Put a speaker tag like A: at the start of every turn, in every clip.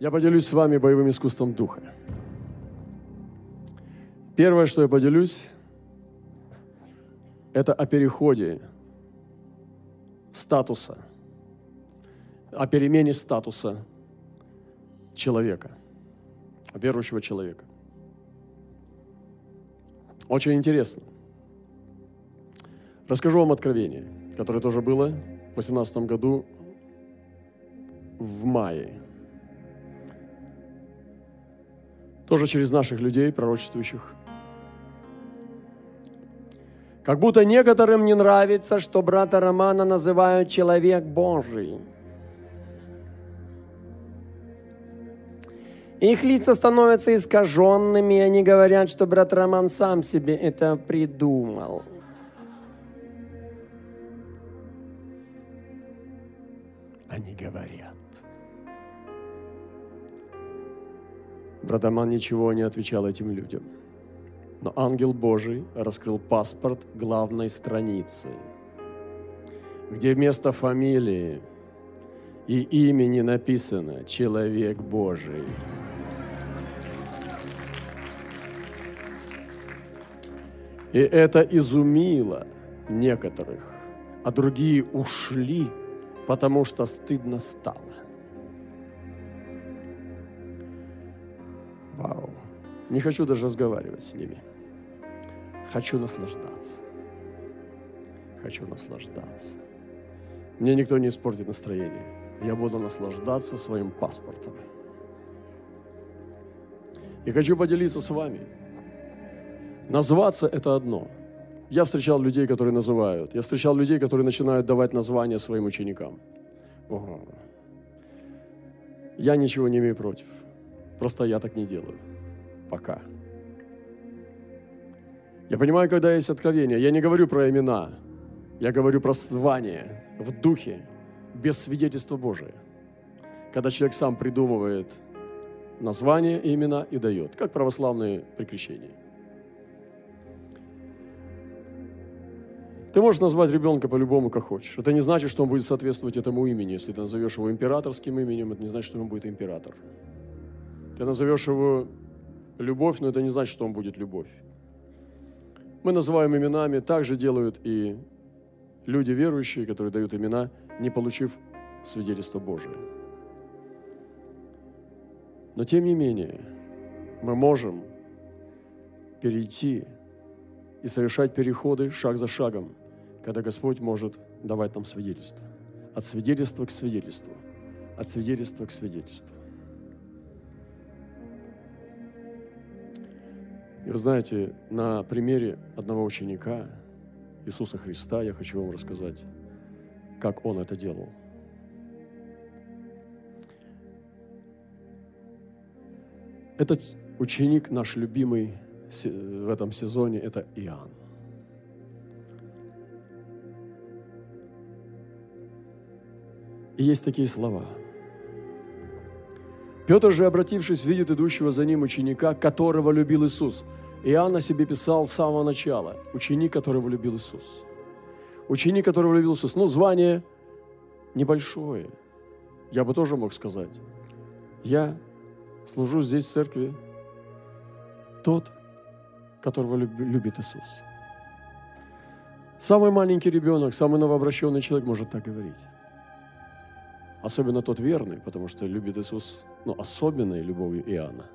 A: Я поделюсь с вами боевым искусством духа. Первое, что я поделюсь, это о переходе статуса, о перемене статуса человека, верующего человека. Очень интересно. Расскажу вам откровение, которое тоже было в 2018 году в мае. Тоже через наших людей, пророчествующих. Как будто некоторым не нравится, что брата Романа называют человек Божий. Их лица становятся искаженными, и они говорят, что брат Роман сам себе это придумал. Они говорят. Брат Роман ничего не отвечал этим людям. Но ангел Божий раскрыл паспорт главной страницы, где вместо фамилии и имени написано «Человек Божий». И это изумило некоторых, а другие ушли, потому что стыдно стало. Не хочу даже разговаривать с ними. Хочу наслаждаться. Хочу наслаждаться. Мне никто не испортит настроение. Я буду наслаждаться своим паспортом. И хочу поделиться с вами – Назваться – это одно. Я встречал людей, которые называют. Я встречал людей, которые начинают давать названия своим ученикам. Ого. Я ничего не имею против. Просто я так не делаю. Пока. Я понимаю, когда есть откровение. Я не говорю про имена. Я говорю про звание в духе, без свидетельства Божия. Когда человек сам придумывает название имена и дает, как православные прикрещения. Ты можешь назвать ребенка по-любому, как хочешь. Это не значит, что он будет соответствовать этому имени. Если ты назовешь его императорским именем, это не значит, что он будет император. Ты назовешь его любовь, но это не значит, что он будет любовь. Мы называем именами, так же делают и люди верующие, которые дают имена, не получив свидетельство Божие. Но тем не менее, мы можем перейти и совершать переходы шаг за шагом когда Господь может давать нам свидетельство. От свидетельства к свидетельству. От свидетельства к свидетельству. И вы знаете, на примере одного ученика, Иисуса Христа, я хочу вам рассказать, как Он это делал. Этот ученик, наш любимый в этом сезоне, это Иоанн. И есть такие слова. Петр же, обратившись, видит идущего за ним ученика, которого любил Иисус. Иоанн о себе писал с самого начала. Ученик, которого любил Иисус. Ученик, которого любил Иисус. Ну, звание небольшое. Я бы тоже мог сказать. Я служу здесь в церкви тот, которого любит Иисус. Самый маленький ребенок, самый новообращенный человек может так говорить. Особенно тот верный, потому что любит Иисус, ну, особенной любовью Иоанна.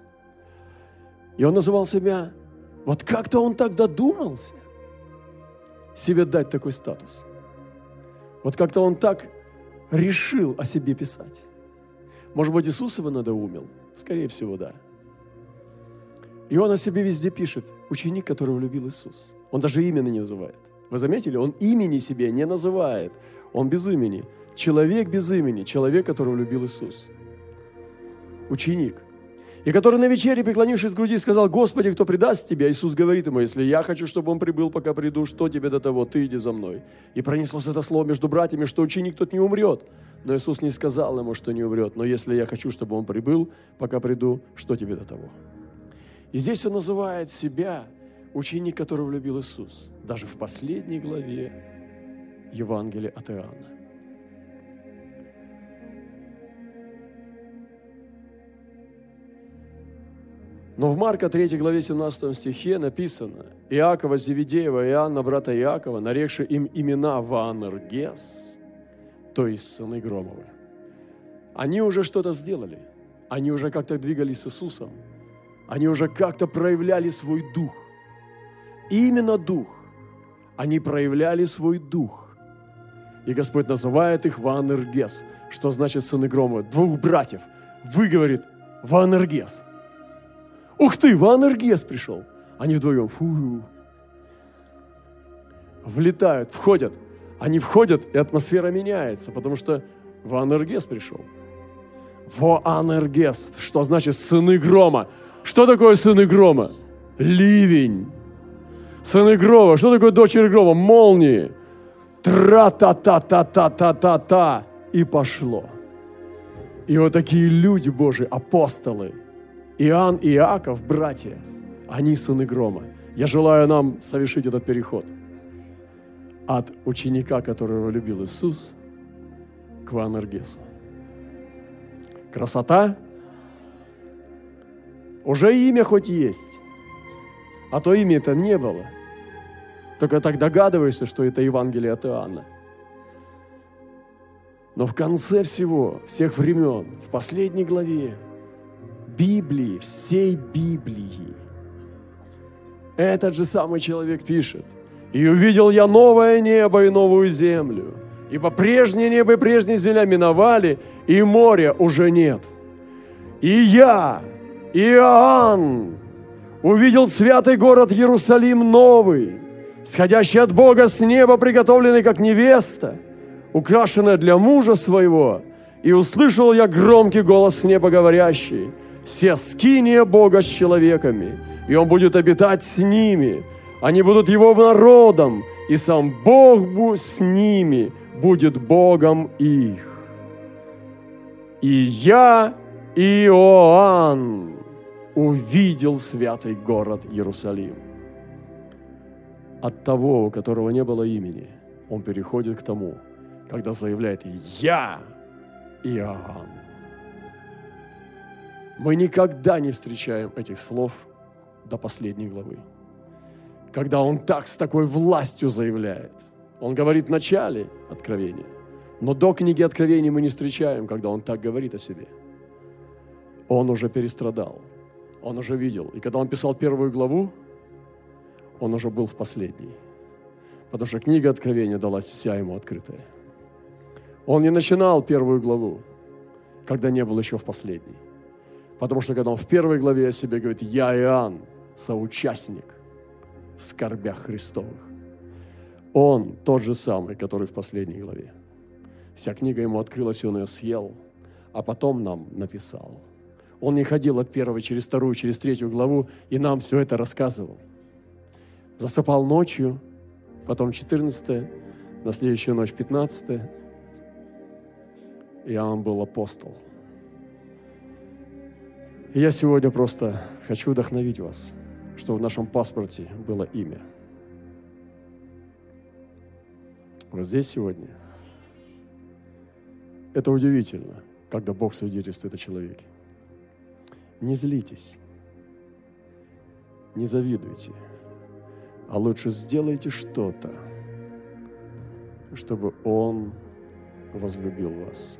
A: И он называл себя, вот как-то он так додумался себе дать такой статус. Вот как-то он так решил о себе писать. Может быть, Иисус его надоумил? Скорее всего, да. И он о себе везде пишет, ученик, которого любил Иисус. Он даже имени не называет. Вы заметили? Он имени себе не называет. Он без имени. Человек без имени, человек, которого любил Иисус. Ученик. И который на вечере, преклонившись к груди, сказал, Господи, кто предаст тебя? Иисус говорит ему, если я хочу, чтобы он прибыл, пока приду, что тебе до того? Ты иди за мной. И пронеслось это слово между братьями, что ученик тот не умрет. Но Иисус не сказал ему, что не умрет. Но если я хочу, чтобы он прибыл, пока приду, что тебе до того? И здесь он называет себя ученик, которого любил Иисус. Даже в последней главе Евангелия от Иоанна. Но в Марка 3 главе 17 стихе написано, Иакова Зеведеева и Иоанна, брата Иакова, нарекши им имена Ваанергес, то есть сыны Громовы. Они уже что-то сделали. Они уже как-то двигались с Иисусом. Они уже как-то проявляли свой дух. И именно дух. Они проявляли свой дух. И Господь называет их Ваанергес, что значит сыны Громовы, двух братьев. Вы, говорит, Ваанергес – Ух ты, Ванергес пришел. Они вдвоем, фу, влетают, входят. Они входят, и атмосфера меняется, потому что Ванергес пришел. Воанергес, что значит сыны грома. Что такое сыны грома? Ливень. Сыны грома. Что такое дочери грома? Молнии. Тра-та-та-та-та-та-та-та. И пошло. И вот такие люди Божьи, апостолы – Иоанн и Иаков, братья, они сыны грома. Я желаю нам совершить этот переход от ученика, которого любил Иисус, к Ванергесу. Красота? Уже имя хоть есть, а то имя это не было. Только так догадываешься, что это Евангелие от Иоанна. Но в конце всего, всех времен, в последней главе, Библии, всей Библии. Этот же самый человек пишет, «И увидел я новое небо и новую землю, ибо прежнее небо и прежняя земля миновали, и моря уже нет. И я, Иоанн, увидел святый город Иерусалим новый, сходящий от Бога с неба, приготовленный как невеста, украшенная для мужа своего, и услышал я громкий голос с неба говорящий – все скиния Бога с человеками, и Он будет обитать с ними. Они будут Его народом, и сам Бог с ними будет Богом их. И я, Иоанн, увидел святый город Иерусалим. От того, у которого не было имени, он переходит к тому, когда заявляет «Я Иоанн». Мы никогда не встречаем этих слов до последней главы. Когда он так с такой властью заявляет. Он говорит в начале Откровения, но до книги Откровений мы не встречаем, когда он так говорит о себе. Он уже перестрадал, он уже видел. И когда он писал первую главу, он уже был в последней. Потому что книга Откровения далась вся ему открытая. Он не начинал первую главу, когда не был еще в последней. Потому что когда он в первой главе о себе говорит, я Иоанн, соучастник в скорбях Христовых. Он тот же самый, который в последней главе. Вся книга ему открылась, и он ее съел, а потом нам написал. Он не ходил от первой через вторую, через третью главу, и нам все это рассказывал. Засыпал ночью, потом 14 на следующую ночь 15 Иоанн был апостол – и я сегодня просто хочу вдохновить вас, что в нашем паспорте было имя. Вот здесь сегодня. Это удивительно, когда Бог свидетельствует о человеке. Не злитесь, не завидуйте, а лучше сделайте что-то, чтобы Он возлюбил вас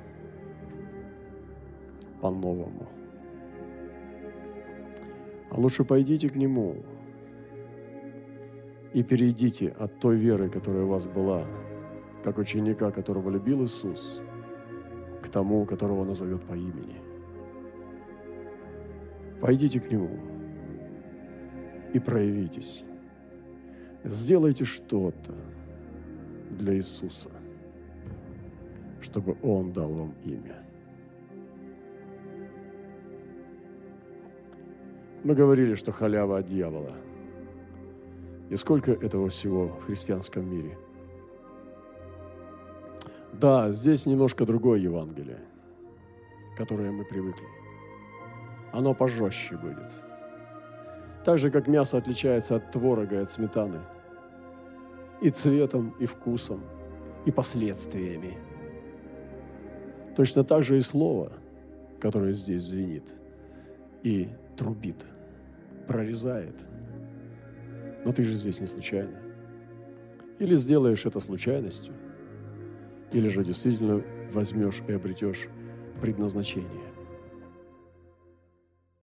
A: по-новому. А лучше пойдите к Нему и перейдите от той веры, которая у вас была, как ученика, которого любил Иисус, к тому, которого назовет по имени. Пойдите к Нему и проявитесь. Сделайте что-то для Иисуса, чтобы Он дал вам имя. Мы говорили, что халява от дьявола. И сколько этого всего в христианском мире? Да, здесь немножко другое Евангелие, которое мы привыкли. Оно пожестче будет. Так же, как мясо отличается от творога и от сметаны. И цветом, и вкусом, и последствиями. Точно так же и слово, которое здесь звенит и трубит – прорезает. Но ты же здесь не случайно. Или сделаешь это случайностью, или же действительно возьмешь и обретешь предназначение.